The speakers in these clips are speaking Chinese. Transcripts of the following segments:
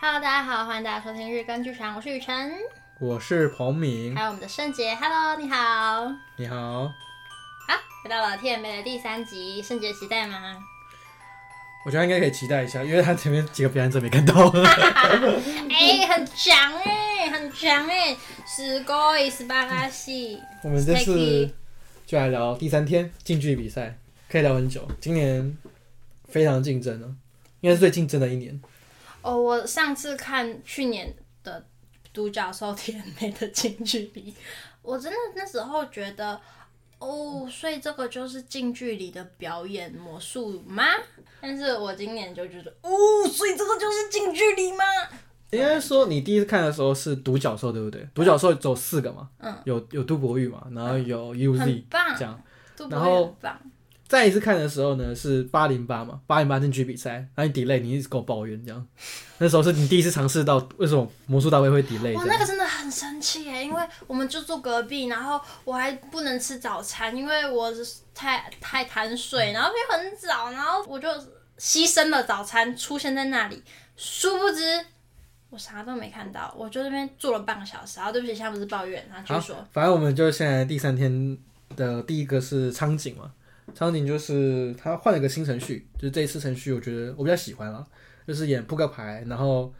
Hello，大家好，欢迎大家收听日更剧场，我是雨辰，我是彭明，还有我们的圣杰，Hello，你好，你好，好，回到了 TMA 的第三集，圣杰期待吗？我觉得应该可以期待一下，因为他前面几个表演者没看到，哎，很强哎，很强哎，すごい素晴らしい。我们这次就来聊第三天近距离比赛，可以聊很久，今年非常竞争哦，应该是最竞争的一年。 哦，我上次看去年的独角兽 TMA 的近距离，我真的那时候觉得，哦，所以这个就是近距离的表演魔术吗？但是我今年就觉得，哦，所以这个就是近距离吗？应该说你第一次看的时候是独角兽，对不对？独角兽走四个嘛，嗯，有有杜博玉嘛，然后有 UZ，棒这样，然后。再一次看的时候呢，是八零八嘛，八零八进去比赛，然后你 delay，你一直跟我抱怨这样。那时候是你第一次尝试到为什么魔术大会会 delay。哇，那个真的很生气耶，因为我们就住隔壁，然后我还不能吃早餐，因为我太太贪睡，然后又很早，然后我就牺牲了早餐出现在那里，殊不知我啥都没看到，我就那边坐了半个小时。然后对不起，现在不是抱怨，然后就说，反正我们就现在第三天的第一个是苍井嘛。场景就是他换了一个新程序，就是这一次程序我觉得我比较喜欢了，就是演扑克牌，然后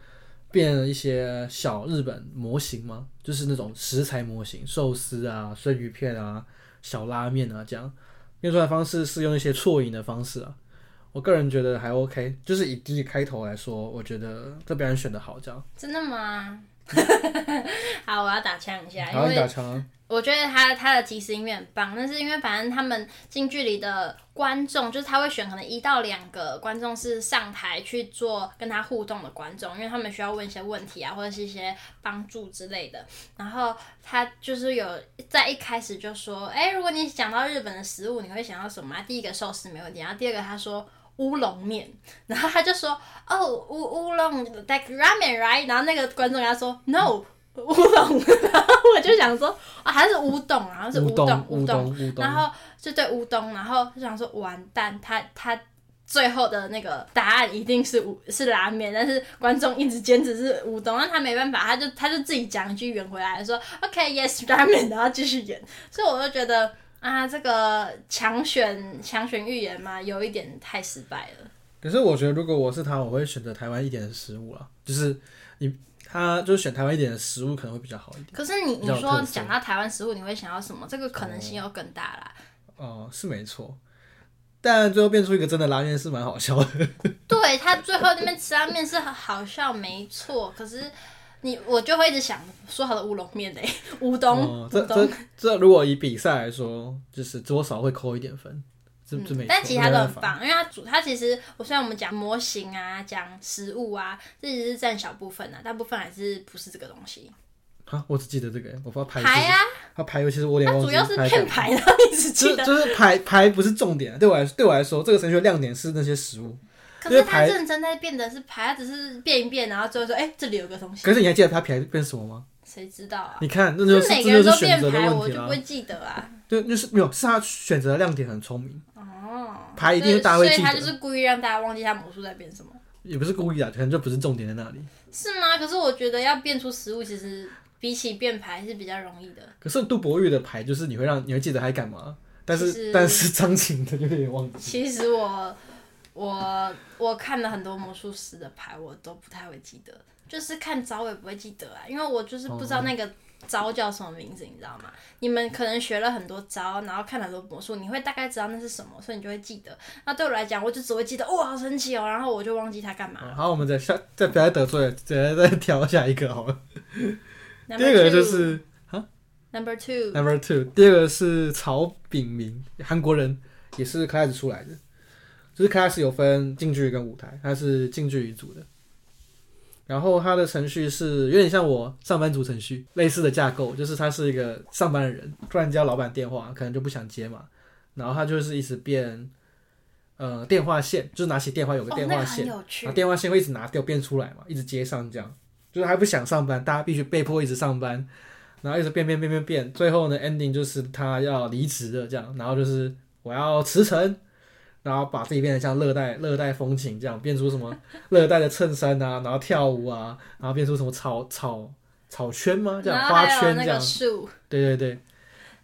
变了一些小日本模型嘛，就是那种食材模型，寿司啊、生鱼片啊、小拉面啊这样，变出来的方式是用一些错影的方式啊，我个人觉得还 OK，就是以第一开头来说，我觉得这表演选的好，这样。真的吗？好，我要打枪一下，好，你打枪。我觉得他他的即时音乐很棒，但是因为反正他们近距离的观众，就是他会选可能一到两个观众是上台去做跟他互动的观众，因为他们需要问一些问题啊，或者是一些帮助之类的。然后他就是有在一开始就说，哎、如果你讲到日本的食物，你会想到什么？第一个寿司没问题，然后第二个他说乌龙面，然后他就说，哦，乌乌龙 like ramen right？然后那个观众跟他说，no。乌龙，然后我就想说啊，还是乌冬啊，是乌冬乌冬，然后就对乌冬，然后就想说完蛋，他他最后的那个答案一定是乌是拉面，但是观众一直坚持是乌冬，那他没办法，他就他就自己讲一句圆回来说 OK yes 拉面，然后继续演，所以我就觉得啊，这个强选强选预言嘛，有一点太失败了。可是我觉得如果我是他，我会选择台湾一点的食物啊，就是你。他就是选台湾一点的食物可能会比较好一点。可是你你说讲到台湾食物，你会想要什么？这个可能性又更大啦。哦、呃，是没错，但最后变出一个真的拉面是蛮好笑的。对，他最后那边吃拉面是好笑没错，可是你我就会一直想说好的乌龙面嘞，乌冬。哦、这这这如果以比赛来说，就是多少会扣一点分。嗯、但其他都很棒，因为它主它其实，我虽然我们讲模型啊，讲食物啊，这只是占小部分啊，大部分还是不是这个东西。啊，我只记得这个，我不知道牌。牌啊，它牌，尤其是我有点忘记。它主要是骗牌的，一直记得。就是牌牌不是重点，对我来对我来说，这个程序的亮点是那些食物。可是他认真在变的是牌，它只是变一变，然后最后说，哎、欸，这里有个东西。可是你还记得它牌变什么吗？谁知道啊？你看，那就是每个人都变牌，我就不会记得啊。对，就是没有，是他选择的亮点很聪明。牌一定是大家会记得，所以他就是故意让大家忘记他魔术在变什么。也不是故意啊，可能就不是重点在那里。是吗？可是我觉得要变出食物，其实比起变牌是比较容易的。可是杜博玉的牌就是你会让你会记得他干嘛，但是但是张琴的就有点忘记。其实我我我看了很多魔术师的牌，我都不太会记得，就是看早我也不会记得啊，因为我就是不知道那个。招叫什么名字，你知道吗？你们可能学了很多招，然后看了很多魔术，你会大概知道那是什么，所以你就会记得。那对我来讲，我就只会记得，哇，好神奇哦，然后我就忘记它干嘛。好，我们再下，再不要再得罪，再再挑下一个好了。第二个就是啊，Number two，Number two，, 第二个是曹炳明，韩国人，也是开始出来的，就是开始有分近距离跟舞台，他是近距离组的。然后他的程序是有点像我上班族程序类似的架构，就是他是一个上班的人，突然接到老板电话，可能就不想接嘛，然后他就是一直变，呃，电话线，就是拿起电话有个电话线，电话线会一直拿掉变出来嘛，一直接上这样，就是还不想上班，大家必须被迫一直上班，然后一直变变变变变，最后呢 ending 就是他要离职了这样，然后就是我要辞呈，然后把自己变得像热带热带风情这样，变出什么热带的衬衫啊，然后跳舞啊，然后变出什么草草草圈吗？这样花圈这样。树。对对对。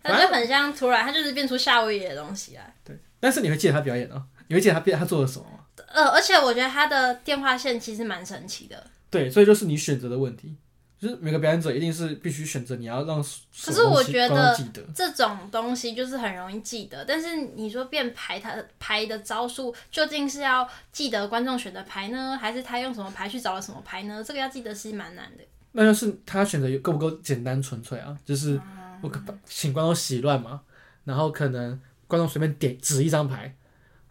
他就很像突然，他就是变出夏威夷的东西来。对，但是你会记得他表演啊？你会记得他变他做了什么吗？呃，而且我觉得他的电话线其实蛮神奇的。对，所以就是你选择的问题。就是每个表演者一定是必须选择你要让，可是我觉得这种东西就是很容易记得，但是你说变牌，他牌的招数究竟是要记得观众选的牌呢，还是他用什么牌去找了什么牌呢？这个要记得是蛮难的。那就是他选择够不够简单纯粹啊？就是我请观众洗乱嘛，然后可能观众随便点指一张牌，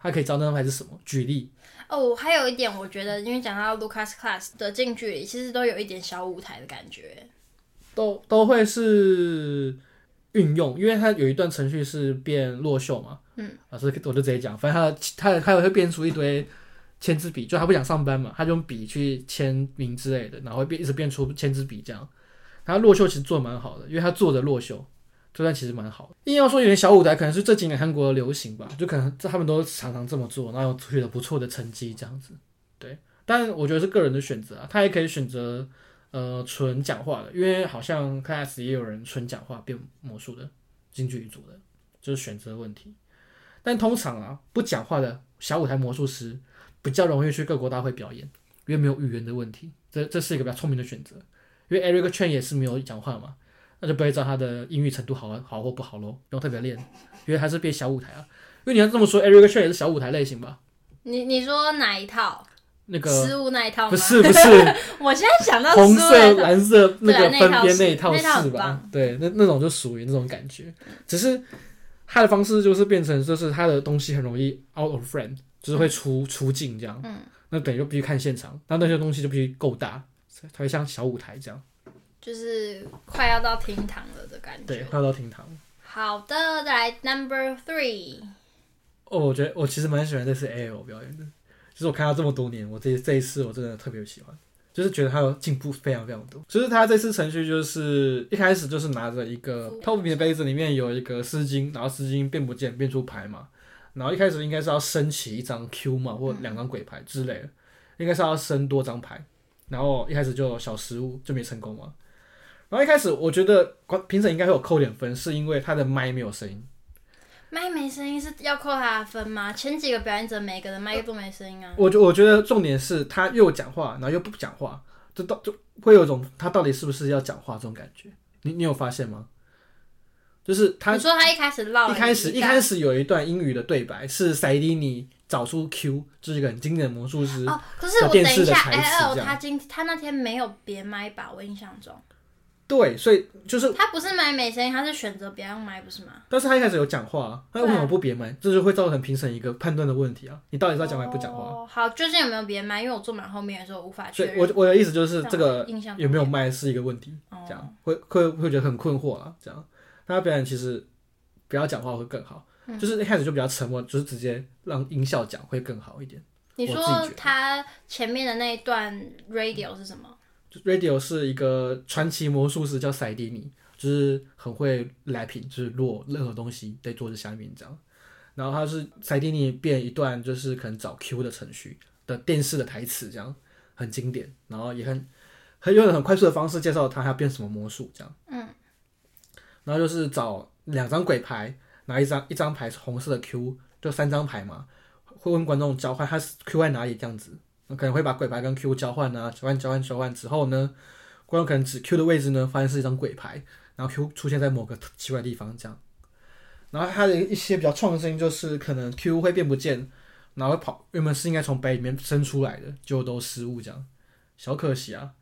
他可以知道那张牌是什么。举例。哦，还有一点，我觉得，因为讲到 Lucas Class 的近距离，其实都有一点小舞台的感觉，都都会是运用，因为它有一段程序是变落袖嘛，嗯，啊，所以我就直接讲，反正他他他也会变出一堆签字笔，就他不想上班嘛，他就用笔去签名之类的，然后会变一直变出签字笔这样，他落袖其实做的蛮好的，因为他做着落袖。这段其实蛮好的，硬要说有点小舞台，可能是这几年韩国的流行吧，就可能他们都常常这么做，然后取得不错的成绩这样子。对，但我觉得是个人的选择啊，他也可以选择呃纯讲话的，因为好像 class 也有人纯讲话变魔术的近距离组的，就是选择问题。但通常啊，不讲话的小舞台魔术师比较容易去各国大会表演，因为没有语言的问题，这这是一个比较聪明的选择。因为 Eric Chen 也是没有讲话嘛。那就不会知道他的英语程度好好或不好喽，不用特别练，因为他是变小舞台啊。因为你要这么说，Eric Chuen 也是小舞台类型吧？你你说哪一套？那个失误那一套吗？不是不是，我现在想到红色蓝色那个分边那一套是吧？对，那那种就属于那种感觉。只是他的方式就是变成就是他的东西很容易 out of frame，就是会出出镜这样。嗯。那等于就必须看现场，那那些东西就必须够大，才会像小舞台这样。就是快要到厅堂了的感觉。对，快要到厅堂。好的，再来 Number Three。哦，我觉得我其实蛮喜欢这次 AL 表演的。就是我看他这么多年，我这这一次我真的特别喜欢，就是觉得他有进步非常非常多。就是他这次程序就是一开始就是拿着一个透明的杯子，里面有一个丝巾，然后丝巾变不见，变出牌嘛。然后一开始应该是要升起一张 Q 嘛，或两张鬼牌之类的，应该是要升多张牌。然后一开始就有小失误，就没成功嘛。然后一开始我觉得评审应该会有扣点分，是因为他的麦没有声音。麦没声音是要扣他的分吗？前几个表演者每个人麦都没声音啊。我觉我觉得重点是他又讲话，然后又不讲话，就到就会有种他到底是不是要讲话这种感觉。你你有发现吗？就是他你说他一开始唠，一开始一开始有一段英语的对白是塞迪尼找出 Q，就是一个很经典的魔术师。哦，可是我等一下，L 他今他那天没有别麦吧？我印象中。对，所以就是他不是买美声音，他是选择别用麦，不是吗？但是他一开始有讲话，他为什么不别麦？这就会造成评审一个判断的问题啊！你到底是要讲麦不讲话？哦，好，究竟有没有别麦？因为我坐满后面的时候无法确认。我我的意思就是，这个有没有麦是一个问题，这样会会会觉得很困惑啊！这样，他表演其实不要讲话会更好，嗯，就是一开始就比较沉默，就是直接让音效讲会更好一点。你说他前面的那一段 radio 是什么？Radio 是一个传奇魔术师，叫塞迪尼，就是很会 lapping，就是落任何东西在桌子下面这样。然后他是塞迪尼变一段，就是可能找 Q 的程序的电视的台词，这样很经典。然后也很很用很快速的方式介绍他要变什么魔术这样。嗯。然后就是找两张鬼牌，拿一张一张牌是红色的 Q，就三张牌嘛，会问观众交换他是 Q 在哪里这样子。可能会把鬼牌跟 Q 交换啊，交换交换交换之后呢，观众可能指 Q 的位置呢，发现是一张鬼牌，然后 Q 出现在某个奇怪的地方这样。然后它的一些比较创新就是可能 Q 会变不见，然后会跑，原本是应该从杯里面伸出来的，就都失误这样，小可惜啊。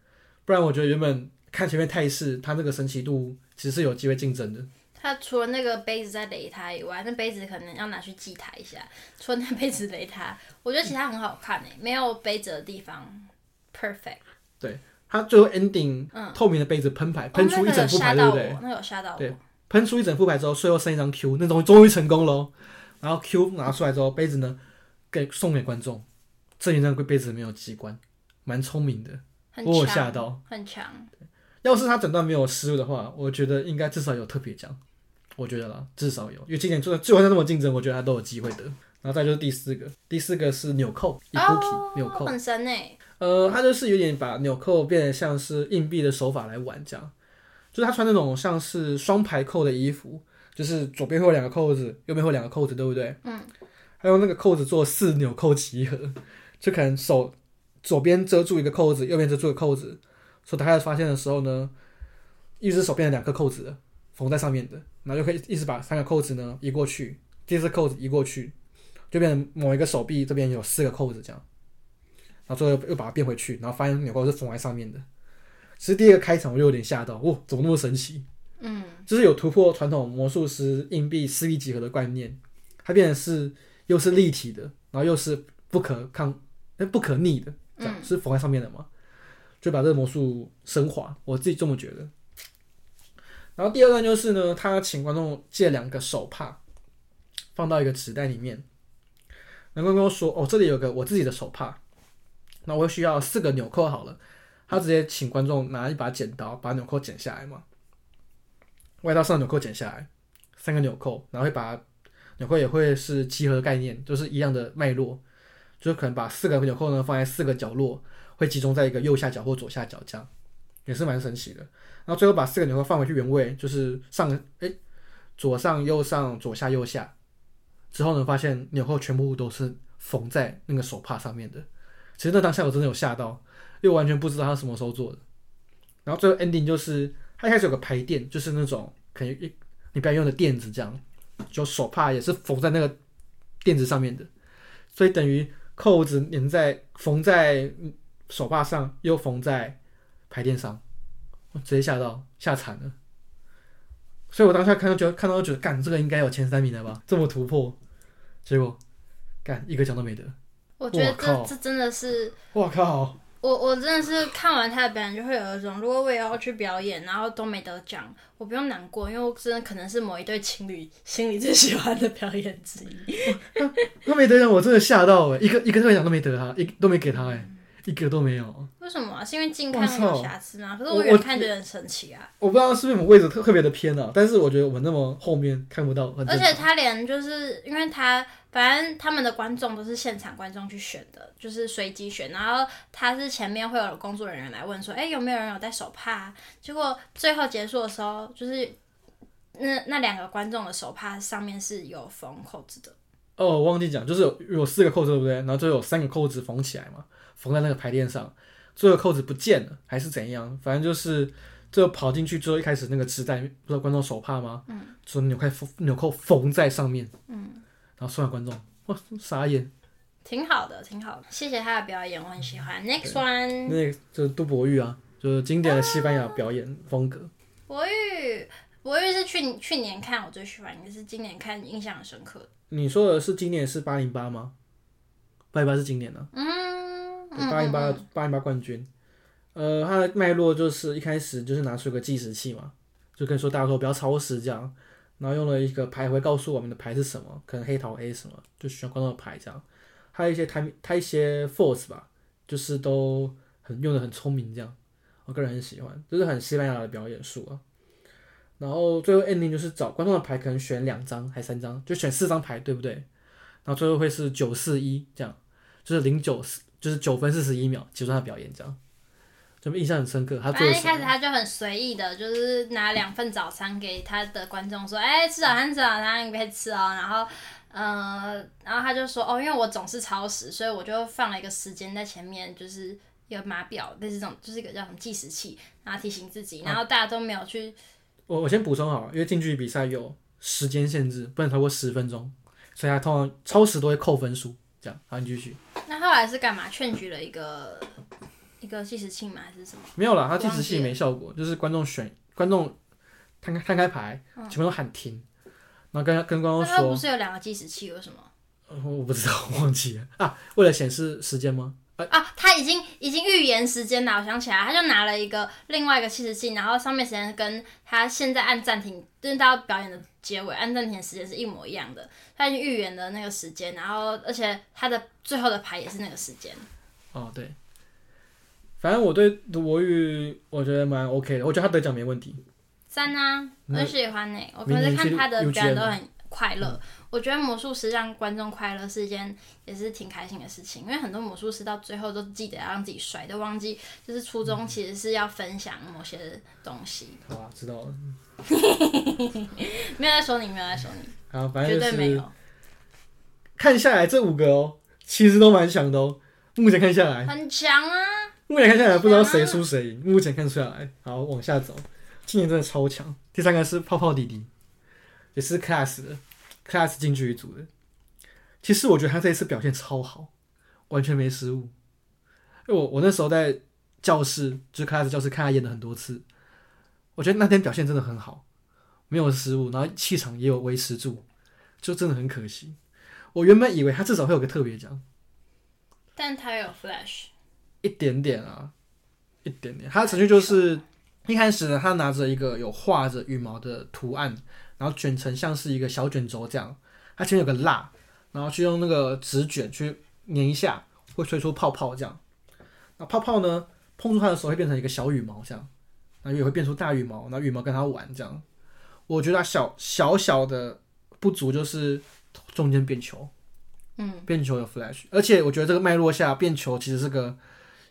不然我觉得原本看前面态势，它那个神奇度其实是有机会竞争的。他除了那个杯子在雷他以外，那杯子可能要拿去祭台一下。除了那杯子雷他，我觉得其他很好看诶、欸，没有杯子的地方，perfect。对，他最后 ending，嗯，透明的杯子喷牌，喷出一整副牌，对不对？那有吓到我。对，喷出一整副牌之后，最后剩一张 Q，那终于终于成功喽。然后 Q 拿出来之后，杯子呢给送给观众，这一张杯子没有机关，蛮聪明的，我有吓到，很强。要是他整段没有失误的话，我觉得应该至少有特别奖，我觉得啦，至少有，因为今年就算最后再那么竞争，我觉得他都有机会的。然然后再就是第四个，第四个是纽扣，Ibuki 纽扣，很神诶。呃，他就是有点把纽扣变得像是硬币的手法来玩，这样，就是他穿那种像是双排扣的衣服，就是左边会有两个扣子，右边会有两个扣子，对不对？嗯。他用那个扣子做四纽扣集合，就可能手左边遮住一个扣子，右边遮住一个扣子，所以打开发现的时候呢，一只手变成两颗扣子了，缝在上面的，然后就可以一直把三个扣子呢移过去，第四扣子移过去，就变成某一个手臂这边有四个扣子这样。然后最后又把它变回去，然后发现纽扣是缝在上面的。其实第一个开场我就有点吓到，哦，怎么那么神奇？嗯，就是有突破传统魔术师硬币四币集合的观念，它变成是又是立体的，然后又是不可抗、不可逆的，这样、嗯、是缝在上面的嘛？就把这个魔术升华，我自己这么觉得。然后第二段就是呢，他请观众借两个手帕，放到一个纸袋里面。男观众说：“哦，这里有个我自己的手帕。”那我需要四个纽扣好了，他直接请观众拿一把剪刀把纽扣剪下来嘛，外套上纽扣剪下来，三个纽扣，然后会把纽扣也会是集合概念，就是一样的脉络，就是可能把四个纽扣呢放在四个角落，会集中在一个右下角或左下角这样，也是蛮神奇的。然后最后把四个纽扣放回去原位，就是上诶、欸，左上右上左下右下，之后呢发现纽扣全部都是缝在那个手帕上面的。其实那当下我真的有吓到，因为完全不知道他什么时候做的。然后最后 ending 就是他一开始有个排垫，就是那种可以一你不要用的垫子，这样就手帕也是缝在那个垫子上面的，所以等于扣子粘在缝在手帕上，又缝在排电商，我直接吓到吓惨了。所以我当下看到觉得看到觉得干这个应该有前三名了吧，这么突破，结果干一个奖都没得。我觉得这这真的是，我靠！我我真的是看完他的表演就会有一种，如果我也要去表演，然后都没得奖，我不用难过，因为我真的可能是某一对情侣心里最喜欢的表演之一。他没得奖，我真的吓到哎！一个一个特别奖都没得他，一都没给他哎，一个都没有。为什么啊？是因为近看有瑕疵吗？可是我远看觉得很神奇啊我！我不知道是不是我们位置特特别的偏啊，但是我觉得我们那么后面看不到。而且他连就是因为他。反正他们的观众都是现场观众去选的，就是随机选。然后他是前面会有工作人员来问说：“哎，有没有人有带手帕？”结果最后结束的时候，就是那那两个观众的手帕上面是有缝扣子的。哦，我忘记讲，就是有有四个扣子，对不对？然后就有三个扣子缝起来嘛，缝在那个排垫上。最后扣子不见了，还是怎样？反正就是最后跑进去之后，一开始那个纸袋不知道观众手帕吗？嗯。说纽扣缝纽扣缝在上面。嗯。然后送给观众，哇，傻眼，挺好的，挺好的，谢谢他的表演，我很喜欢。Next one，那个就是杜博玉啊，就是经典的西班牙表演风格。博玉，博玉是去去年看我最喜欢，也是今年看印象很深刻。你说的是今年是八零八吗？八零八是今年的，嗯，八零八八零八冠军。呃，他的脉络就是一开始就是拿出一个计时器嘛，就可以说大家说不要超时这样。然后用了一个牌会告诉我们的牌是什么，可能黑桃 A 什么，就选观众的牌这样。还有一些他他一些 force 吧，就是都很用的很聪明这样。我个人很喜欢，就是很西班牙的表演术啊。然后最后 ending 就是找观众的牌，可能选两张还三张，就选四张牌，对不对？然后最后会是九四一这样，就是零九四，就是九分四十一秒结束他的表演这样。就印象很深刻，他最一开始他就很随意的，就是拿两份早餐给他的观众说：“哎、欸，吃早餐，吃早餐，你可以吃哦。”然后，呃，然后他就说：“哦，因为我总是超时，所以我就放了一个时间在前面，就是一个码表，类似这种，就是一个叫什么计时器，然后提醒自己。然后大家都没有去。啊、我我先补充好，因为近距离比赛有时间限制，不能超过十分钟，所以他通常超时都会扣分数。这样，好，你继续。那后来是干嘛？劝举了一个。一个计时器吗？还是什么？没有啦，他计时器没效果，就是观众选观众摊开摊开牌，全部都喊停，然后跟跟观众说，不是有两个计时器，为什么？我不知道，我忘记了啊。为了显示时间吗？啊，啊他已经已经预言时间了，我想起来，他就拿了一个另外一个计时器，然后上面时间跟他现在按暂停，就是到表演的结尾按暂停的时间是一模一样的，他已经预言了那个时间，然后而且他的最后的牌也是那个时间。哦，对。反正我对杜博玉我觉得蛮 OK 的，我觉得他得奖没问题。赞啊，我很喜欢呢。我可是看他的表演都很快乐。嗯、我觉得魔术师让观众快乐是一件也是挺开心的事情，因为很多魔术师到最后都记得要让自己帅，都忘记就是初衷其实是要分享某些东西。好啊，知道了。没有在说你，没有在说你。好，反正就是、绝对没有。看下来这五个哦，其实都蛮强的哦。目前看下来很强啊。目前看下来不知道谁输谁赢。目前看下来，好，往下走。今年真的超强。第三个是泡泡弟弟，也是 class 的，class 京剧一组的。其实我觉得他这一次表现超好，完全没失误。因为我我那时候在教室，就是 class 教室看他演了很多次，我觉得那天表现真的很好，没有失误，然后气场也有维持住，就真的很可惜。我原本以为他至少会有个特别奖，但他有 flash，一点点啊，一点点。他的程序就是。一开始呢，他拿着一个有画着羽毛的图案，然后卷成像是一个小卷轴这样。它前面有个蜡，然后去用那个纸卷去粘一下，会吹出泡泡这样。那泡泡呢，碰触它的时候会变成一个小羽毛这样，然后也会变出大羽毛，然后羽毛跟它玩这样。我觉得它小小小的不足就是中间变球，嗯，变球有 flash，而且我觉得这个脉络下变球其实是个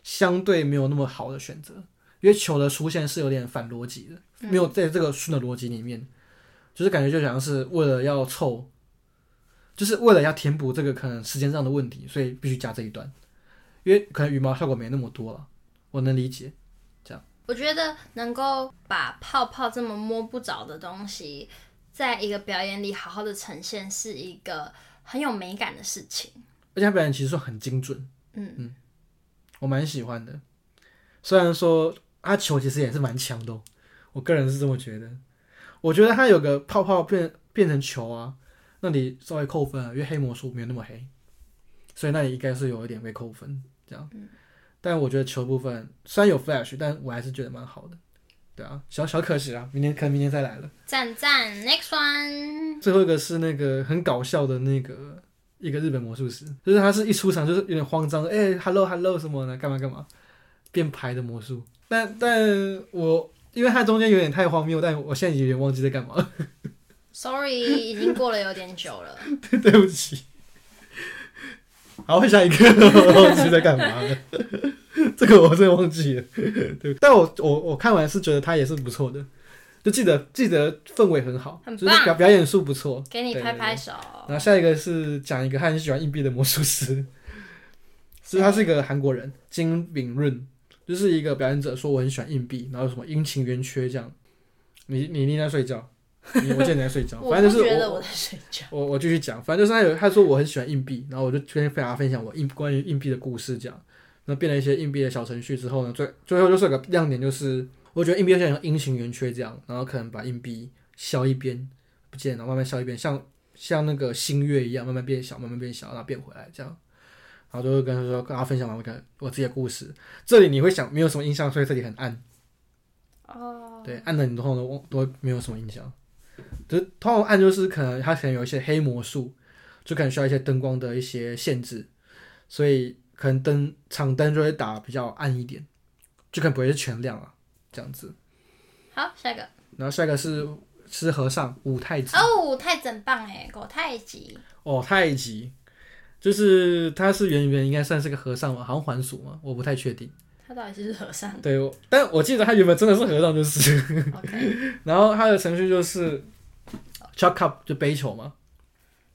相对没有那么好的选择。因为球的出现是有点反逻辑的，没有在这个顺的逻辑里面，就是感觉就像是为了要凑，就是为了要填补这个可能时间上的问题，所以必须加这一段。因为可能羽毛效果没那么多了，我能理解。这样，我觉得能够把泡泡这么摸不着的东西，在一个表演里好好的呈现，是一个很有美感的事情。而且他表演其实说很精准，嗯嗯，我蛮喜欢的，虽然说。阿球其实也是蛮强的，我个人是这么觉得。我觉得他有个泡泡变变成球啊，那里稍微扣分啊，因为黑魔术没有那么黑，所以那里应该是有一点被扣分这样。但我觉得球部分虽然有 flash，但我还是觉得蛮好的。对啊，小小可惜啊，明天可能明天再来了。赞赞，next one。最后一个是那个很搞笑的那个一个日本魔术师，就是他是一出场就是有点慌张，哎、欸、，hello hello 什么的，干嘛干嘛，变牌的魔术。但但我因为它中间有点太荒谬，但我现在有点忘记在干嘛。Sorry，已经过了有点久了。对，对不起。好，下一个，我忘记在干嘛了。这个我真的忘记了。对，但我我我看完是觉得他也是不错的，就记得记得氛围很好，就是表表演术不错。给你拍拍手。然后下一个是讲一个他很喜欢硬币的魔术师，是他是一个韩国人金炳润。就是一个表演者说我很喜欢硬币，然后什么阴晴圆缺这样。你你你在睡觉，你我见你在睡觉，反正就是我我在睡觉。我我继续讲，反正就是他有他说我很喜欢硬币，然后我就跟大家分享我硬关于硬币的故事这样。那变了一些硬币的小程序之后呢，最最后就是有个亮点，就是我觉得硬币像阴晴圆缺这样，然后可能把硬币削一边不见，然后慢慢削一边，像像那个星月一样慢慢变小，慢慢变小，然后变回来这样。然后就会跟他说，跟他分享完我的我自己的故事。这里你会想没有什么印象，所以这里很暗。哦。对，暗的你通常都都没有什么印象。就是通常暗就是可能它可能有一些黑魔术，就可能需要一些灯光的一些限制，所以可能灯场灯就会打比较暗一点，就可能不会是全亮啊，这样子。好，下一个。然后下一个是是和尚武太极。哦，太真棒哎，狗太极。哦，太极。就是他是圆圆，应该算是个和尚嘛，好像还俗嘛，我不太确定。他到底是和尚？对，但我记得他原本真的是和尚，就是。然后他的程序就是 chuck cup 就背球嘛。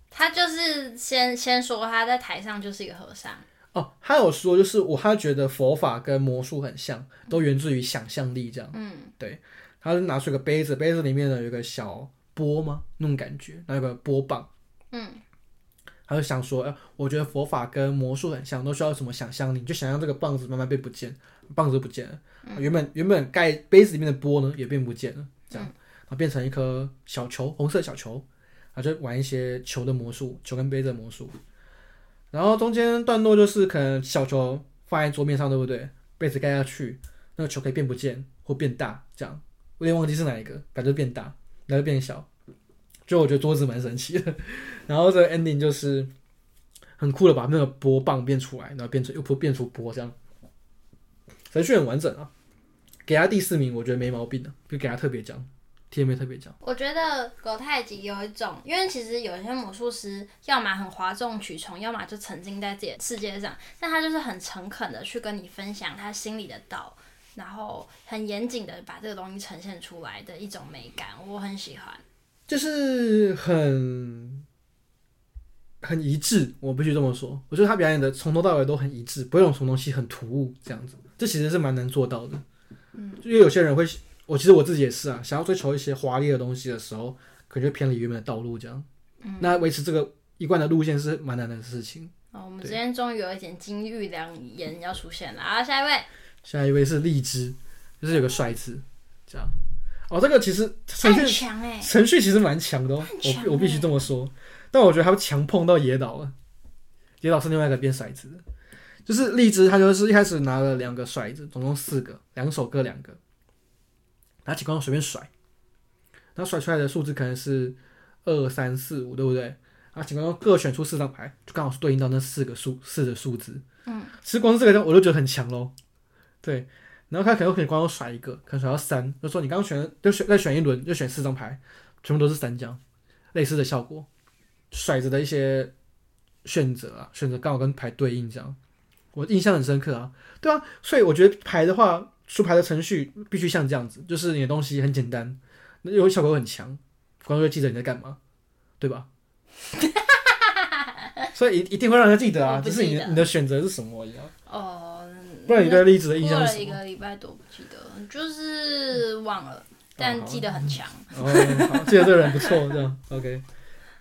他就是先先说他在台上就是一个和尚。哦，他有说就是我他觉得佛法跟魔术很像，都源自于想象力这样。嗯，对。他是拿出一个杯子，杯子里面呢有一个小波吗，那种感觉，然后有个波棒。嗯。他就想说，哎，我觉得佛法跟魔术很像，都需要什么想象力？就想象这个棒子慢慢被不见，棒子不见了，嗯、原本原本盖杯子里面的波呢也变不见了，这样，然后变成一颗小球，红色小球，他就玩一些球的魔术，球跟杯子的魔术。然后中间段落就是可能小球放在桌面上，对不对？杯子盖下去，那个球可以变不见或变大，这样，我有点忘记是哪一个，反正变大，然后变小。就我觉得桌子蛮神奇的，然后这个 ending 就是很酷的，把那个波棒变出来，然后变成又不变出波这样，程序很完整啊。给他第四名，我觉得没毛病的，就给他特别奖。，T M 特别讲。我觉得狗太极有一种，因为其实有一些魔术师，要么很哗众取宠，要么就沉浸在自己的世界上，但他就是很诚恳的去跟你分享他心里的道，然后很严谨的把这个东西呈现出来的一种美感，我很喜欢。就是很很一致，我必须这么说。我觉得他表演的从头到尾都很一致，不会有什么东西很突兀这样子。这其实是蛮难做到的。嗯，因为有些人会，我其实我自己也是啊，想要追求一些华丽的东西的时候，可能就偏离原本的道路这样。嗯，那维持这个一贯的路线是蛮难的事情。哦，我们今天终于有一点金玉良言要出现了啊！下一位，下一位是荔枝，就是有个帅字这样。哦，这个其实程序程序其实蛮强的哦，我我必须这么说。但我觉得他强碰到野岛了，野岛是另外一个变骰子的，就是荔枝，他就是一开始拿了两个骰子，总共四个，两手各两个，拿起光随便甩，然后甩出来的数字可能是二三四五，对不对？然后警官各选出四张牌，就刚好是对应到那四个数四的数字。嗯，其实光是这个我就觉得很强喽，对。然后他可能可以光甩一个，可能甩到三，就说你刚刚选就选再选一轮，就选四张牌，全部都是三张，类似的效果，甩子的一些选择啊，选择刚好跟牌对应这样，我印象很深刻啊。对啊，所以我觉得牌的话，出牌的程序必须像这样子，就是你的东西很简单，那有效果很强，观众会记得你在干嘛，对吧？所以一一定会让人记得啊，就是你你的选择是什么一样。哦。不然你对栗子的印象是？过了一个礼拜多不记得，就是忘了，嗯、但记得很强。哦，好，记得这个人不错，这样 OK。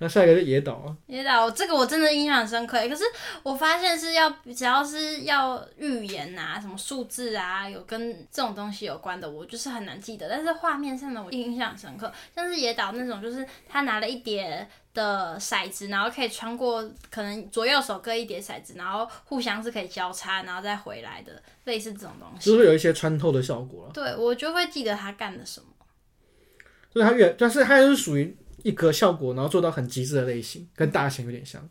那下一个是野岛啊。野岛这个我真的印象很深刻，可是我发现是要只要是要预言啊，什么数字啊，有跟这种东西有关的，我就是很难记得。但是画面上的我印象很深刻，像是野岛那种，就是他拿了一叠的骰子，然后可以穿过可能左右手各一叠骰子，然后互相是可以交叉，然后再回来的，类似这种东西，就是有一些穿透的效果了。对，我就会记得他干了什么。就是他越，但是他是属于。一个效果，然后做到很极致的类型，跟大型有点像。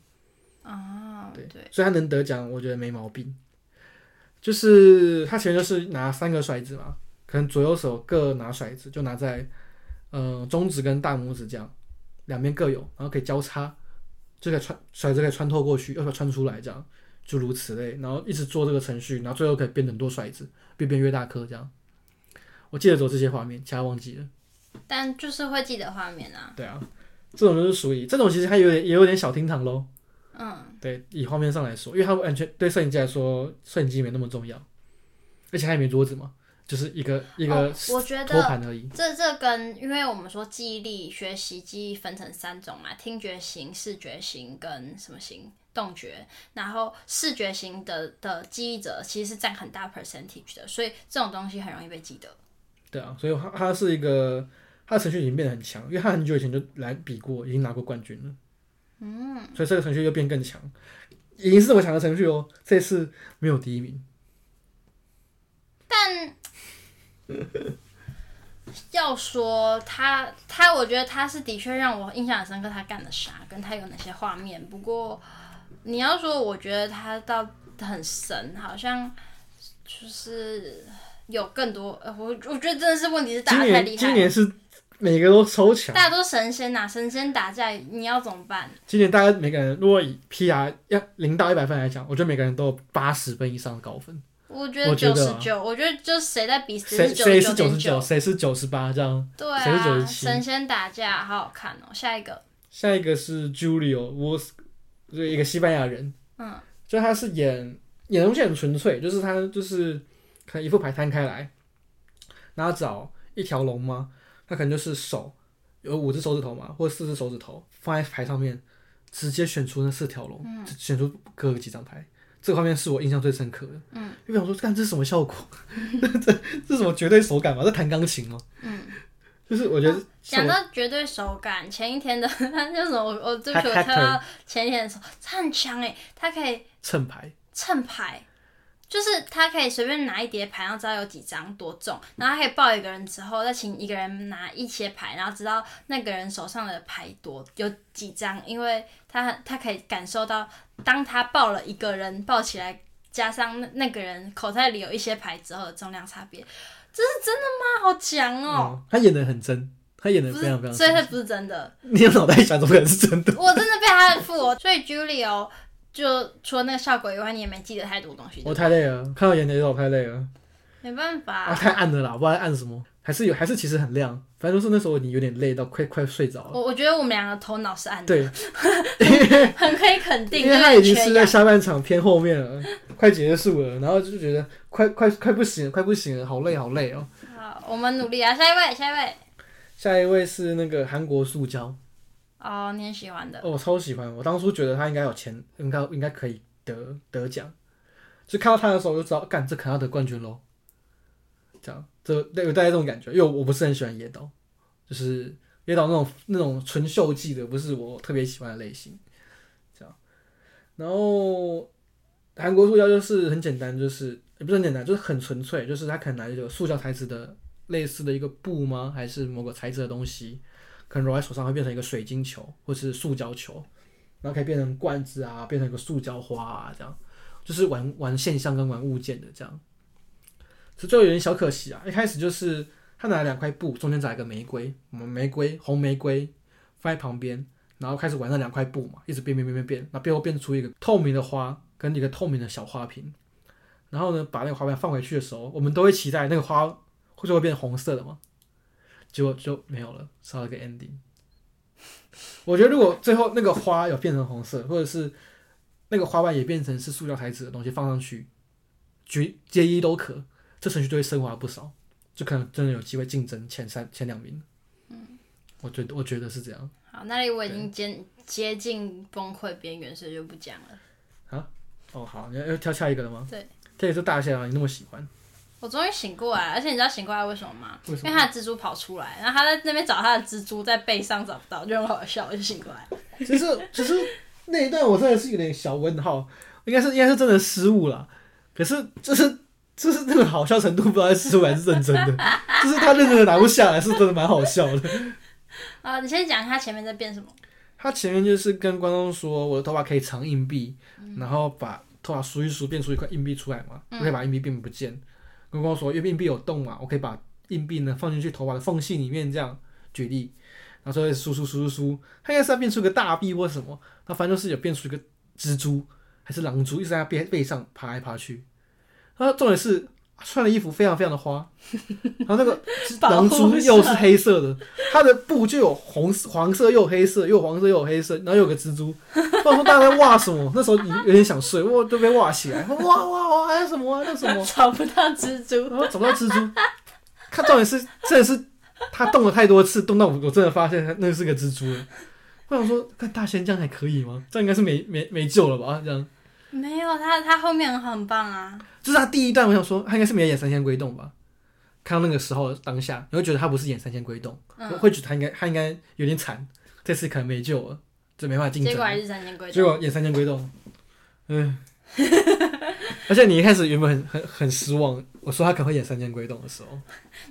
啊，对对，所以他能得奖，我觉得没毛病。就是他前面就是拿三个骰子嘛，可能左右手各拿骰子，就拿在呃中指跟大拇指这样，两边各有，然后可以交叉，就可以穿骰子可以穿透过去，又可以穿出来这样，诸如此类，然后一直做这个程序，然后最后可以变很多骰子，变变越大颗这样。我记得走这些画面，其他忘记了。但就是会记得画面啊。对啊，这种就是属于这种，其实它有点也有点小厅堂喽。嗯，对，以画面上来说，因为它完全对摄影机来说，摄影机没那么重要，而且它也没桌子嘛，就是一个一个、哦、我觉得托盘而已。这这跟因为我们说记忆力学习记忆分成三种嘛，听觉型、视觉型跟什么型？动觉。然后视觉型的的记忆者其实是占很大 percentage 的，所以这种东西很容易被记得。对啊，所以它它是一个。他的程序已经变得很强，因为他很久以前就来比过，已经拿过冠军了。嗯，所以这个程序又变更强，已经是这么强的程序哦。这次没有第一名，但 要说他，他我觉得他是的确让我印象很深刻。他干了啥，跟他有哪些画面？不过你要说，我觉得他到很神，好像就是有更多。我我觉得真的是问题是打得太厉害。今年是。每个都超强，大家都神仙呐、啊，神仙打架，你要怎么办？今年大家每个人，如果以 PR 要零到一百分来讲，我觉得每个人都有八十分以上的高分。我觉得九十九，我觉得就谁在比谁是九十九，谁是九十八这样。对啊，谁是九十七？神仙打架好好看哦。下一个，下一个是 Julio，我是一个西班牙人。嗯，就他是演演的东西很纯粹，就是他就是可能一副牌摊开来，然后找一条龙吗？他可能就是手有五只手指头嘛，或者四只手指头放在牌上面，直接选出那四条龙，嗯、选出各个几张牌。这个画面是我印象最深刻的。嗯，因为我说，看这是什么效果？这这是什么绝对手感嘛？这弹钢琴吗？嗯，就是我觉得讲、啊、到绝对手感，前一天的 他就是我我对不起我看到前一天的时候，他很强诶，他可以蹭牌，蹭牌。就是他可以随便拿一叠牌，然后知道有几张多重，然后他可以抱一个人之后，再请一个人拿一些牌，然后知道那个人手上的牌多有几张，因为他他可以感受到，当他抱了一个人抱起来，加上那那个人口袋里有一些牌之后的重量差别，这是真的吗？好强哦！嗯，他演的很真，他演的非常非常，所以他不是真的。你有脑袋想，怎么可能是真的？我真的被他的附，所以 Julio 就除了那个效果以外，你也没记得太多东西。我太累了，看到演的时候太累了。没办法、啊，太暗了啦，我不知道在暗什么，还是有，还是其实很亮。反正就是那时候你有点累到快快睡着了。我我觉得我们两个头脑是暗的，对，很可以肯定，因为他已经是在下半场偏后面了，快结束了，然后就觉得快快快不行了，快不行了，好累好累哦。好，我们努力啊，下一位，下一位，下一位是那个韩国塑胶。哦，你很喜欢的。哦，我超喜欢，我当初觉得他应该有钱，应该应该可以得得奖，就看到他的时候我就知道，干这可能要得冠军喽。这样，这有带这种感觉，因为我不是很喜欢野岛，就是野岛那种那种纯秀技的，不是我特别喜欢的类型。这样，然后韩国塑胶就是很简单，就是也不是很简单，就是很纯粹，就是他可能拿一个塑胶材质的类似的一个布吗，还是某个材质的东西，可能揉在手上会变成一个水晶球，或是塑胶球，然后可以变成罐子啊，变成一个塑胶花啊，这样，就是玩玩现象跟玩物件的这样。是最后有点小可惜啊！一开始就是他拿了两块布，中间夹一个玫瑰，我们玫瑰红玫瑰放在旁边，然后开始玩那两块布嘛，一直变变变变变，那最后变出一个透明的花跟一个透明的小花瓶。然后呢，把那个花瓣放回去的时候，我们都会期待那个花会就会变红色的嘛，结果就没有了，少了个 ending。我觉得如果最后那个花有变成红色，或者是那个花瓣也变成是塑料材质的东西放上去，绝皆一都可。这程序就会升华不少，就可能真的有机会竞争前三、前两名。嗯，我觉得我觉得是这样。好，那里我已经接接近崩溃边缘，所以就不讲了。啊？哦，好，你要要挑下一个了吗？对，这也是大象啊，你那么喜欢。我终于醒过来，而且你知道醒过来为什么吗？为什么？因为他的蜘蛛跑出来，然后他在那边找他的蜘蛛，在背上找不到，就很好笑，我就醒过来。其实其实那一段我真的是有点小问号，应该是应该是真的失误了，可是就是。就是那个好笑程度，不知道是失误还是认真的。就是他认真的拿不下来，是真的蛮好笑的。啊，你先讲他前面在变什么？他前面就是跟观众说，我的头发可以藏硬币，嗯、然后把头发梳一梳，变出一块硬币出来嘛，嗯、我可以把硬币变不见。跟观众说，月硬币有洞嘛，我可以把硬币呢放进去头发的缝隙里面，这样举例。然后说梳梳梳梳梳，他应该是要变出个大臂或什么，他反正就是有变出一个蜘蛛还是狼蛛，一直在他背背上爬来爬去。他重点是穿的衣服非常非常的花，然后那个 狼蛛又是黑色的，它的布就有红、黄色又有黑色，又黄色又有黑色，然后有个蜘蛛。我说大家在哇什么？那时候你有点想睡，哇都被哇起来，哇哇哇还有什么啊？那什么？找不到蜘蛛，然后找不到蜘蛛。看重点是真的是他动了太多次，动到我我真的发现他那是个蜘蛛了。我想说，看大仙这样还可以吗？这样应该是没没没救了吧？这样。没有他，他后面很棒啊！就是他第一段，我想说他应该是没有演三千归洞吧？看到那个时候当下，你会觉得他不是演三千归洞，嗯、我会觉得他应该他应该有点惨，这次可能没救了，就没办法竞争。结果还是三千归洞。结果演三千归洞，嗯。而且你一开始原本很很很失望，我说他可能会演三千归洞的时候，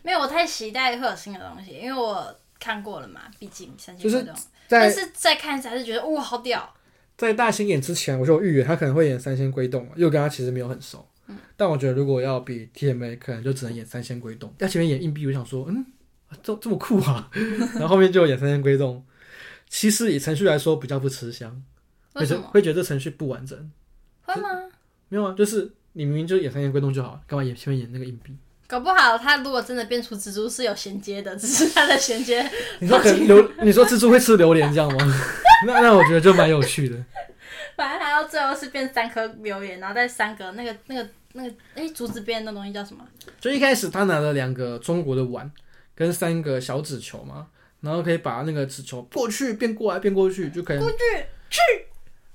没有，我太期待会有新的东西，因为我看过了嘛，毕竟三千归洞。是但是再看一次还是觉得哇，好屌。在大兴演之前，我就预言他可能会演三仙归洞，因为我跟他其实没有很熟。嗯、但我觉得如果要比 TMA，可能就只能演三仙归洞。在前面演硬币，我想说，嗯，这这么酷啊！然后后面就演三仙归洞。其实以程序来说，比较不吃香，会觉会觉得这程序不完整。会吗？没有啊，就是你明明就演三仙归洞就好，干嘛演前面演那个硬币？搞不好他如果真的变出蜘蛛是有衔接的，只是他的衔接。你说可能榴，你说蜘蛛会吃榴莲这样吗？那那我觉得就蛮有趣的。反正他到最后是变三颗榴莲，然后再三个那个那个那个哎竹子编的东西叫什么？就一开始他拿了两个中国的碗跟三个小纸球嘛，然后可以把那个纸球过去变过来变过去就可以。过去去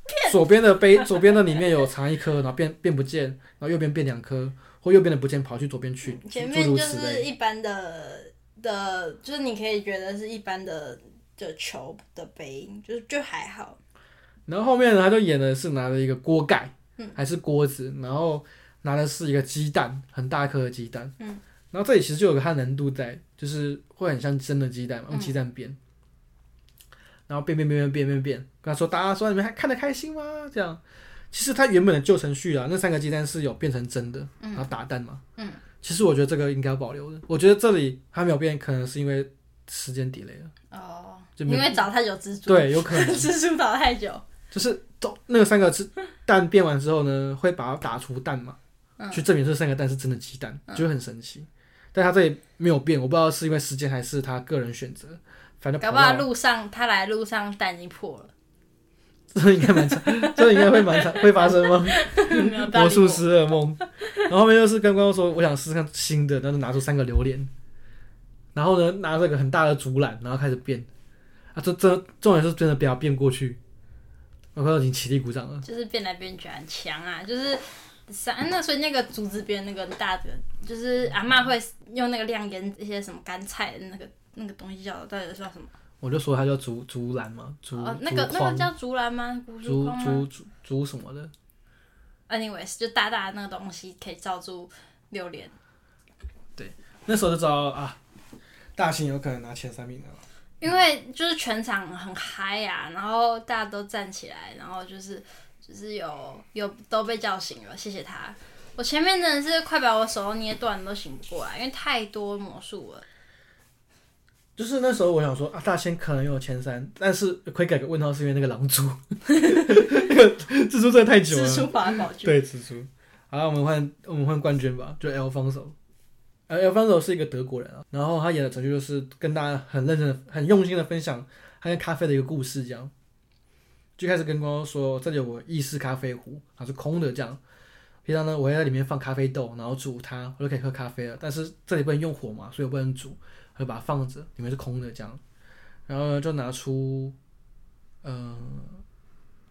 变。左边的杯左边的里面有藏一颗，然后变变不见，然后右边变两颗，或右边的不见跑去左边去。前面就是一般的的，就是你可以觉得是一般的。的球的杯，就是就还好。然后后面呢，他就演的是拿了一个锅盖，嗯，还是锅子，然后拿的是一个鸡蛋，很大颗的鸡蛋，嗯。然后这里其实就有个它难度在，就是会很像真的鸡蛋嘛，用鸡蛋变。嗯、然后变变变变变变变，跟他说：“大家说你们还看得开心吗？”这样，其实它原本的旧程序啊，那三个鸡蛋是有变成真的，然后打蛋嘛，嗯。其实我觉得这个应该要保留的。我觉得这里还没有变，可能是因为。时间 delay 了。哦，就因为找太久蜘蛛。对，有可能 蜘蛛找太久。就是都那个三个是蛋变完之后呢，会把它打出蛋嘛，嗯、去证明这三个蛋是真的鸡蛋，就很神奇。嗯、但他这里没有变，我不知道是因为时间还是他个人选择。反正搞不好路上他来路上蛋已经破了。这应该蛮长，这应该会蛮长，会发生吗？魔术师噩梦。然后后面又是跟观众说，我想试试看新的，然后拿出三个榴莲，然后呢拿这个很大的竹篮，然后开始变。啊，这这重点是真的不要变过去。我快要已经起立鼓掌了。就是变来变去很强啊，就是三那所以那个竹子边那个大的，就是阿嬷会用那个晾腌一些什么干菜的那个那个东西叫到底叫什么？我就说它叫竹竹篮嘛，竹、哦、那个那个叫竹篮吗？竹竹竹竹什么的？Anyways，就大大的那个东西可以罩住榴莲。对，那时候就知道啊，大型有可能拿前三名了。因为就是全场很嗨呀、啊，然后大家都站起来，然后就是就是有有都被叫醒了，谢谢他。我前面真的是快把我手都捏断，都醒不过来，因为太多魔术了。就是那时候我想说啊，大仙可能有前三，但是可以改个问号，是因为那个狼蛛，那个蜘蛛真的太久了。蜘蛛法宝具。对，蜘蛛。好，我们换我们换冠军吧，就 Alfonso。呃，Alfonso 是一个德国人啊，然后他演的程序就是跟大家很认真的、很用心的分享他跟咖啡的一个故事，这样。最开始跟观众说，这里有我意式咖啡壶，它是空的，这样。平常呢，我会在里面放咖啡豆，然后煮它，我就可以喝咖啡了。但是这里不能用火嘛，所以我不能煮，我会把它放着，里面是空的，这样。然后呢，就拿出，呃，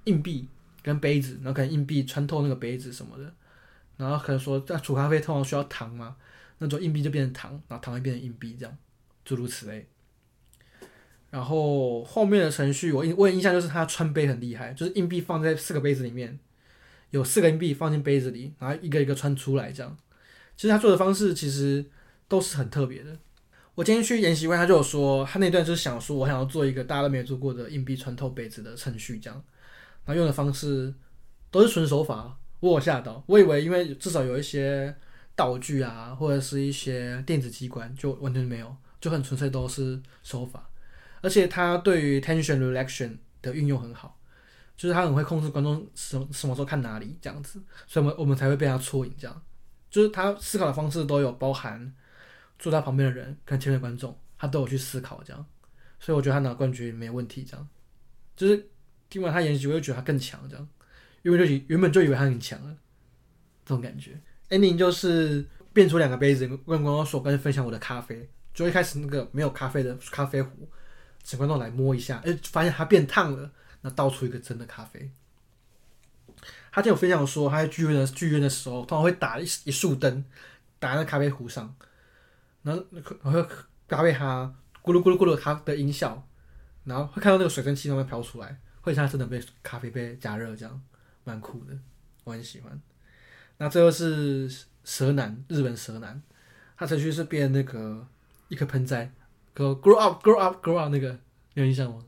硬币跟杯子，然后可能硬币穿透那个杯子什么的，然后可能说在煮咖啡通常需要糖嘛。那种硬币就变成糖，然后糖会变成硬币，这样诸如此类。然后后面的程序，我印我印象就是他穿杯很厉害，就是硬币放在四个杯子里面，有四个硬币放进杯子里，然后一个一个穿出来，这样。其实他做的方式其实都是很特别的。我今天去研习会，他就有说，他那段就是想说，我想要做一个大家都没有做过的硬币穿透杯子的程序，这样。然后用的方式都是纯手法，我有吓到，我以为因为至少有一些。道具啊，或者是一些电子机关，就完全没有，就很纯粹都是手法。而且他对于 tension relaxation 的运用很好，就是他很会控制观众什什么时候看哪里这样子，所以我们我们才会被他戳引这样。就是他思考的方式都有包含坐在旁边的人跟前面的观众，他都有去思考这样，所以我觉得他拿冠军没问题这样。就是听完他演习，我就觉得他更强这样，因为就原本就以为他很强了，这种感觉。ending 就是变出两个杯子，跟观众说，跟分享我的咖啡。就一开始那个没有咖啡的咖啡壶，请观众来摸一下，哎、发现它变烫了，那倒出一个真的咖啡。他就有分享说，他在剧院的剧院的时候，通常会打一一束灯，打在咖啡壶上，然后然后搭配它咕噜咕噜咕噜它的音效，然后会看到那个水蒸气慢慢飘出来，会像真的被咖啡被加热这样，蛮酷的，我很喜欢。那最后是蛇男，日本蛇男，他程序是变那个一颗盆栽，grow grow up grow up grow up 那个，你有印象吗？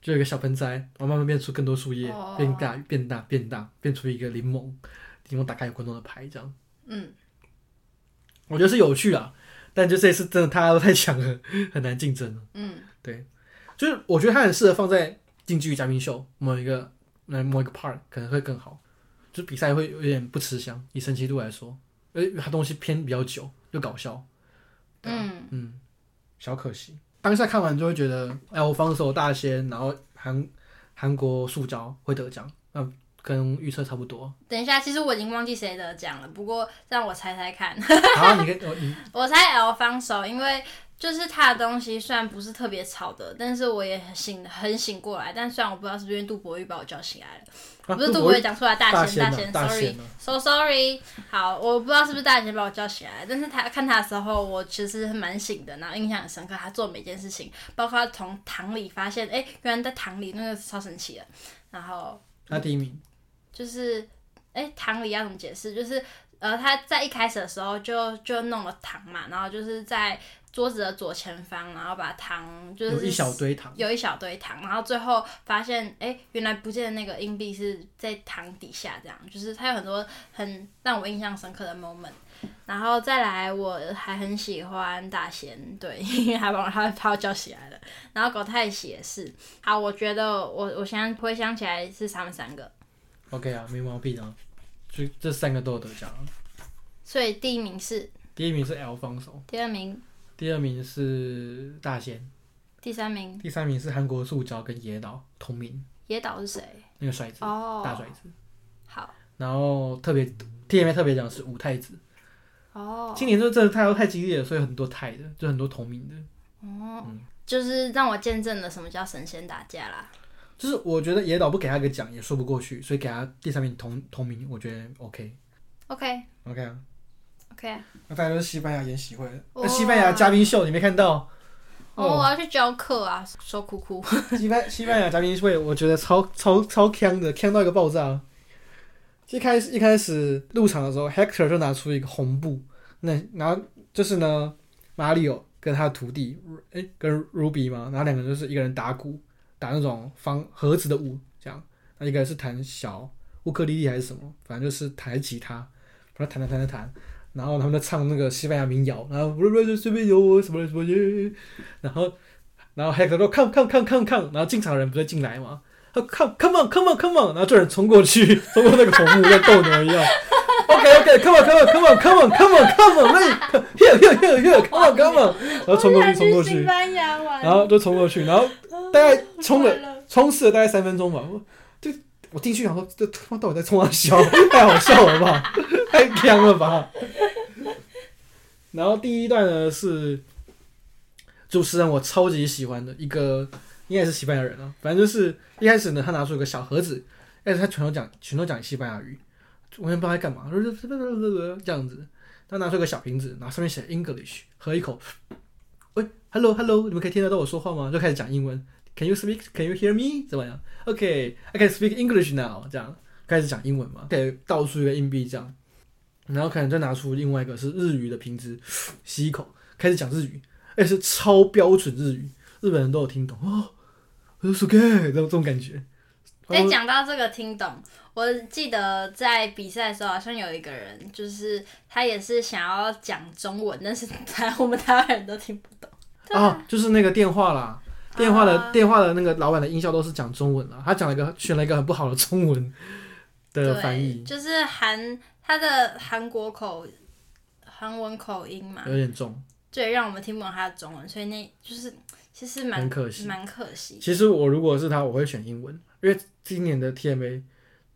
就有一个小盆栽，然后慢慢变出更多树叶，oh. 变大变大变大，变出一个柠檬，柠檬打开有观众的牌这样。嗯，我觉得是有趣啊，但就这一次真的大家都太强了，很难竞争。嗯，对，就是我觉得他很适合放在竞技与嘉宾秀某一个来某一个 part 可能会更好。就比赛会有点不吃香，以神奇度来说，因为它东西偏比较久又搞笑，嗯。嗯，小可惜。当下看完就会觉得，哎，我防守大仙，然后韩韩国塑胶会得奖，那跟预测差不多。等一下，其实我已经忘记谁得奖了，不过让我猜猜看。好，你跟我你，我猜 L 方手，因为。就是他的东西虽然不是特别吵的，但是我也很醒很醒过来。但虽然我不知道是不是因为杜博玉把我叫醒来了，啊、不是杜博玉讲出来大仙大仙，sorry，so sorry。好，我不知道是不是大仙把我叫醒来，但是他看他的时候，我其实蛮醒的，然后印象很深刻。他做每件事情，包括他从糖里发现，哎、欸，原来在糖里那个超神奇的。然后他第一名就是，哎、欸，糖里要怎么解释？就是。呃，他在一开始的时候就就弄了糖嘛，然后就是在桌子的左前方，然后把糖就是有一小堆糖，有一小堆糖，然后最后发现，哎、欸，原来不见的那个硬币是在糖底下，这样就是他有很多很让我印象深刻的 moment。然后再来，我还很喜欢大贤，对，因 为他把我他把我叫起来了。然后狗太喜也是，好，我觉得我我现在回想起来是他们三个，OK 啊，没毛病啊，就这三个都有得奖。所以第一名是，第一名是 Alfonso，第二名。第二名是大仙，第三名，第三名是韩国塑胶跟野岛同名。野岛是谁？那个帅子哦，大帅子。好。然后特别 TMA 特别奖是五太子。哦。今年就真的太太激烈了，所以很多太的，就很多同名的。哦。嗯、就是让我见证了什么叫神仙打架啦。就是我觉得野岛不给他一个奖也说不过去，所以给他第三名同同名，我觉得 OK。OK。OK 啊。OK，那大家都是西班牙演喜会，那西班牙嘉宾秀你没看到？哦，哦我要去教课啊，说哭哭。西班西班牙嘉宾会，我觉得超超超强的，强到一个爆炸。一开始一开始入场的时候，Hector 就拿出一个红布，那然后就是呢，马里奥跟他的徒弟，哎、欸，跟 Ruby 嘛，然后两个人就是一个人打鼓，打那种方盒子的鼓，这样，那一个是弹小乌克丽丽还是什么，反正就是弹吉他，把它弹弹弹弹弹。然后他们在唱那个西班牙民谣，然后不是随便有什么什么耶，然后然后还有个说 come come come come come，然后进场的人不是进来吗？他 come come on come on come on，然后这人冲过去，冲过那个红幕跟斗牛一样。OK OK come on come on come on come on come on come on here here here here come on come on，然后冲过去冲过去，然后就冲过去，然后大概 冲了冲刺了大概三分钟吧。我就我进去想说这他妈到底在冲啥笑？太好笑了吧？太锵了吧！然后第一段呢是主持人，我超级喜欢的一个，应该是西班牙人啊。反正就是一开始呢，他拿出一个小盒子，但是他全都讲全都讲西班牙语，完全不知道在干嘛，这样子。他拿出一个小瓶子，然后上面写 English，喝一口，喂，Hello Hello，你们可以听得到我说话吗？就开始讲英文，Can you speak? Can you hear me？怎么样？OK，I can speak English now。这样开始讲英文嘛，给倒出一个硬币这样。然后可能再拿出另外一个是日语的瓶子，吸一口，开始讲日语，而且是超标准日语，日本人都有听懂哦，是 OK，这种这种感觉。哎，讲到这个听懂，我记得在比赛的时候，好像有一个人，就是他也是想要讲中文，但是台我们台湾人都听不懂。啊，就是那个电话啦，电话的、啊、电话的那个老板的音效都是讲中文的，他讲了一个选了一个很不好的中文的翻译，就是韩。他的韩国口，韩文口音嘛，有点重，对，让我们听不懂他的中文，所以那就是其实蛮可惜，蛮可惜。其实我如果是他，我会选英文，因为今年的 TMA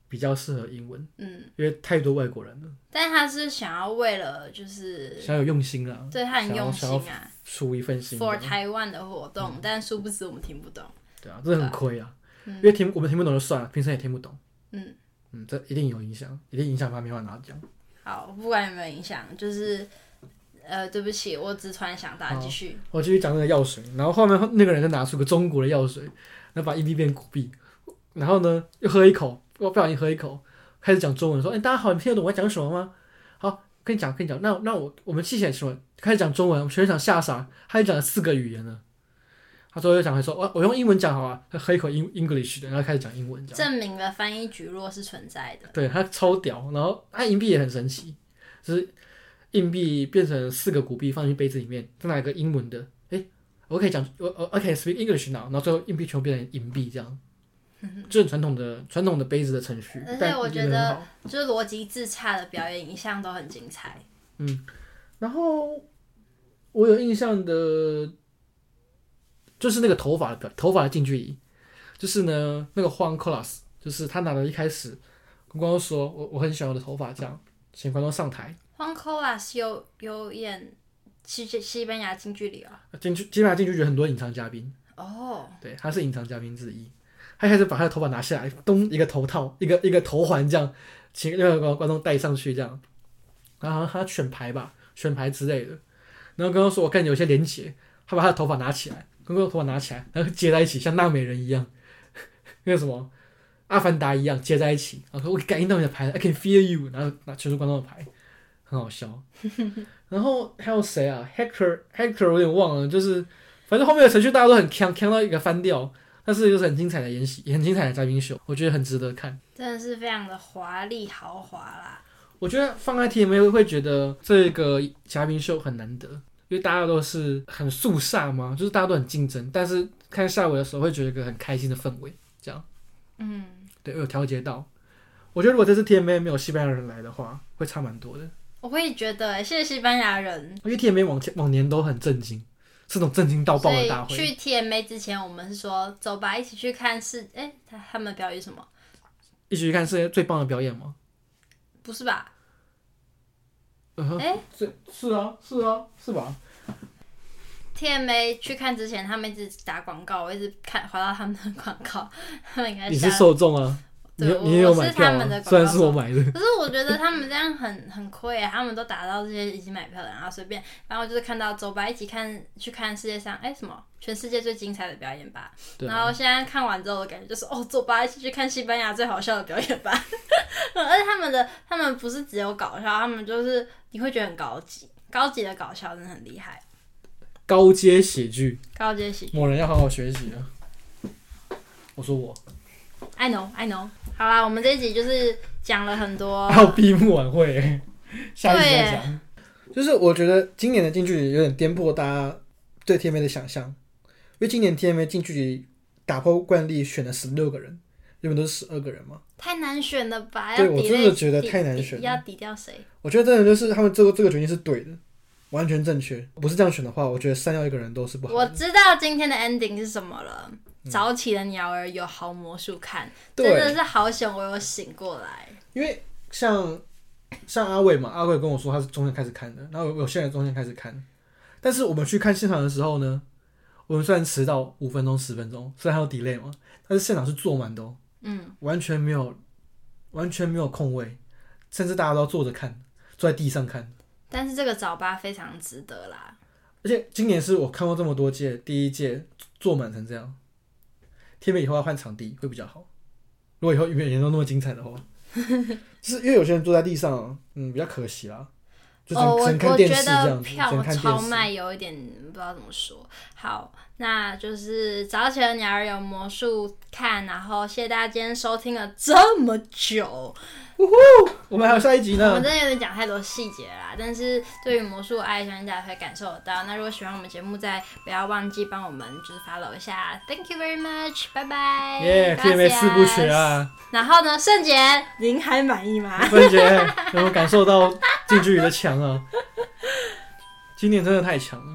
比较适合英文，嗯，因为太多外国人了。但他是想要为了就是想要有用心啊，对他很用心啊，出一份心，for 台湾的活动，嗯、但殊不知我们听不懂，对啊，这很亏啊，嗯、因为听我们听不懂就算了，平时也听不懂，嗯。嗯，这一定有影响，一定影响他没办法拿奖。好，不管有没有影响，就是呃，对不起，我只突然想到，继续。我继续讲那个药水，然后后面那个人就拿出个中国的药水，然后把硬币变古币，然后呢又喝一口，我不小心喝一口，开始讲中文，说：“哎，大家好，你听得懂我在讲什么吗？”好，跟你讲，跟你讲，那那我我们记起来什么？开始讲中文，我们全场吓傻，他就讲了四个语言呢。他最后又讲，说：“我我用英文讲好啊。”他喝一口英 English 的，然后开始讲英文，证明了翻译局落是存在的。对，他超屌，然后他硬币也很神奇，就是硬币变成四个古币放进杯子里面，再拿一个英文的，哎，我可以讲我我 OK speak English now，然后最后硬币全部变成银币，这样，就很传统的传统的杯子的程序。而且我觉得，就是逻辑自洽的表演一向都很精彩。嗯，然后我有印象的。就是那个头发的头发的近距离，就是呢，那个 Juan Colas，就是他拿了一开始，观众说我我很喜欢我的头发这样，请观众上台。Juan Colas 有有演西西班牙近距离啊，近距西班牙近距离很多隐藏嘉宾哦，oh. 对，他是隐藏嘉宾之一。他开始把他的头发拿下来，咚一个头套，一个一个头环这样，请另外一个观众戴上去这样，然后他选牌吧，选牌之类的。然后刚刚说我看有些连结，他把他的头发拿起来。刚刚头发拿起来，然后接在一起，像纳美人一样，那个什么阿凡达一样接在一起。然后我感应到你的牌，I can feel you。然后拿全是观众的牌，很好笑。然后还有谁啊？Hacker，Hacker，我有点忘了，就是反正后面的程序大家都很锵，锵到一个翻掉。但是又是很精彩的演习，很精彩的嘉宾秀，我觉得很值得看。真的是非常的华丽豪华啦！我觉得放在 TMA 会觉得这个嘉宾秀很难得，因为大家都是很肃杀嘛，就是大家都很竞争。但是看下尾的时候会觉得一个很开心的氛围，这样。嗯，对，有调节到。我觉得如果这次 TMA 没有西班牙人来的话，会差蛮多的。我会觉得，谢谢西班牙人。因为 TMA 往前往年都很震惊。这种震惊到爆的大会。去 TMA 之前，我们是说走吧，一起去看世哎、欸，他他们表演什么？一起去看世界最棒的表演吗？不是吧？嗯哼，哎，是是啊，是啊，是吧？TMA 去看之前，他们一直打广告，我一直看滑到他们的广告，他们应该你是受众啊。对，你也有买票啊？虽然是我买的，可是我觉得他们这样很很亏啊！他们都打到这些已经买票的，然后随便，然后就是看到走吧，一起看去看世界上哎、欸、什么全世界最精彩的表演吧。然后现在看完之后的感觉就是哦，走吧，一起去看西班牙最好笑的表演吧。而且他们的他们不是只有搞笑，他们就是你会觉得很高级，高级的搞笑真的很厉害。高阶喜剧，高阶喜剧，某人要好好学习啊！我说我，I know, I know。好啦，我们这一集就是讲了很多，还有闭幕晚会，下一集再讲。就是我觉得今年的近距离有点颠覆大家对 TMA 的想象，因为今年 TMA 近距离打破惯例选了十六个人，原本都是十二个人嘛，太难选了吧？对，我真的觉得太难选了，要抵掉谁？我觉得真的就是他们这个这个决定是对的，完全正确。不是这样选的话，我觉得删掉一个人都是不好。我知道今天的 ending 是什么了。早起的鸟儿有好魔术看，真的是好险我有醒过来。因为像像阿伟嘛，阿伟跟我说他是中间开始看的，然后我现在中间开始看，但是我们去看现场的时候呢，我们虽然迟到五分钟十分钟，虽然还有 delay 嘛，但是现场是坐满的哦，嗯，完全没有完全没有空位，甚至大家都坐着看，坐在地上看。但是这个早八非常值得啦，而且今年是我看过这么多届，第一届坐满成这样。TMA 以后要换场地会比较好。如果以后永远都那么精彩的话，就是因为有些人坐在地上，嗯，比较可惜啦。就哦，我我觉得票超卖有一点不知道怎么说。好，那就是早起的鸟儿有魔术看，然后谢谢大家今天收听了这么久。呜呼！我们还有下一集呢。我们真的有点讲太多细节啦，但是对于魔术爱，相信大家会感受得到。那如果喜欢我们节目，再不要忘记帮我们就是 follow 一下。Thank you very much，拜拜。耶，TMA 四部曲啊。然后呢，圣杰，您还满意吗？圣杰有没有感受到近距离的强啊？今年真的太强了。